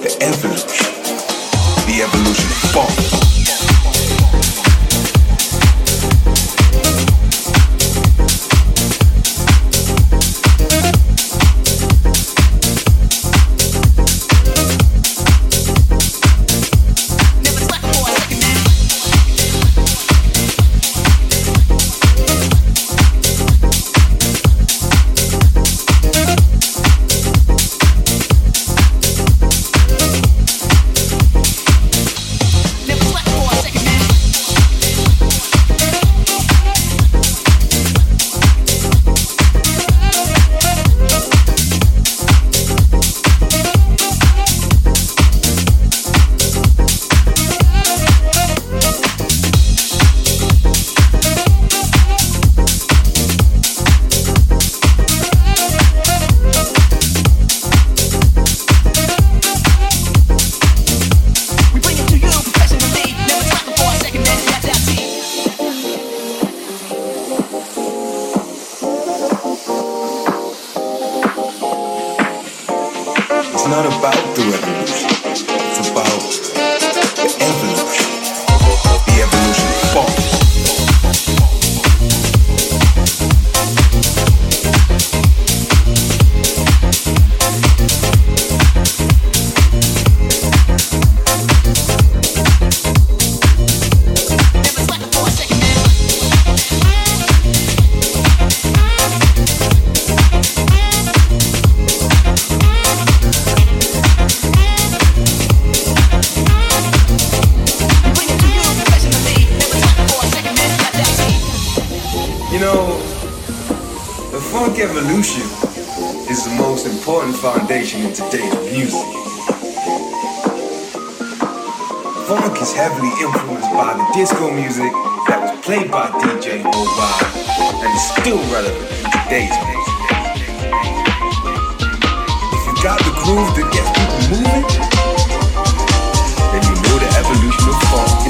the evolution, the evolution funk. You know, the funk evolution is the most important foundation in today's music. Funk is heavily influenced by the disco music that was played by DJ Mobile and is still relevant in today's music. If you got the groove that gets people moving, then you know the evolution of funk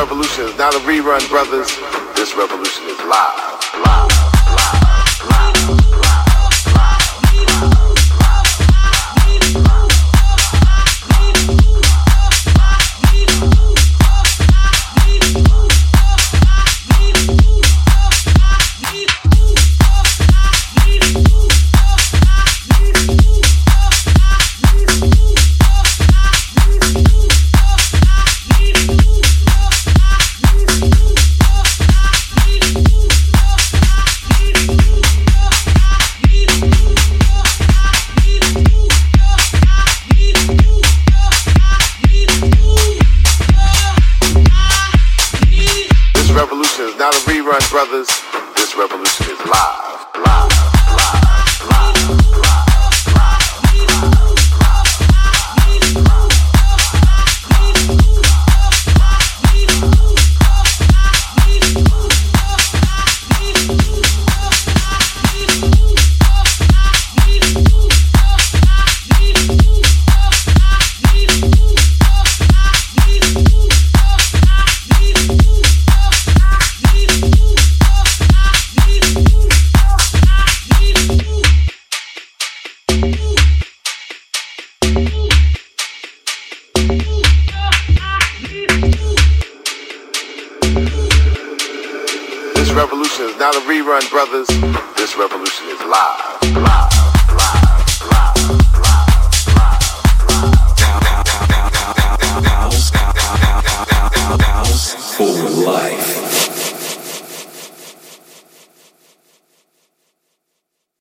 revolution is not a rerun, brothers. This revolution is live. Live.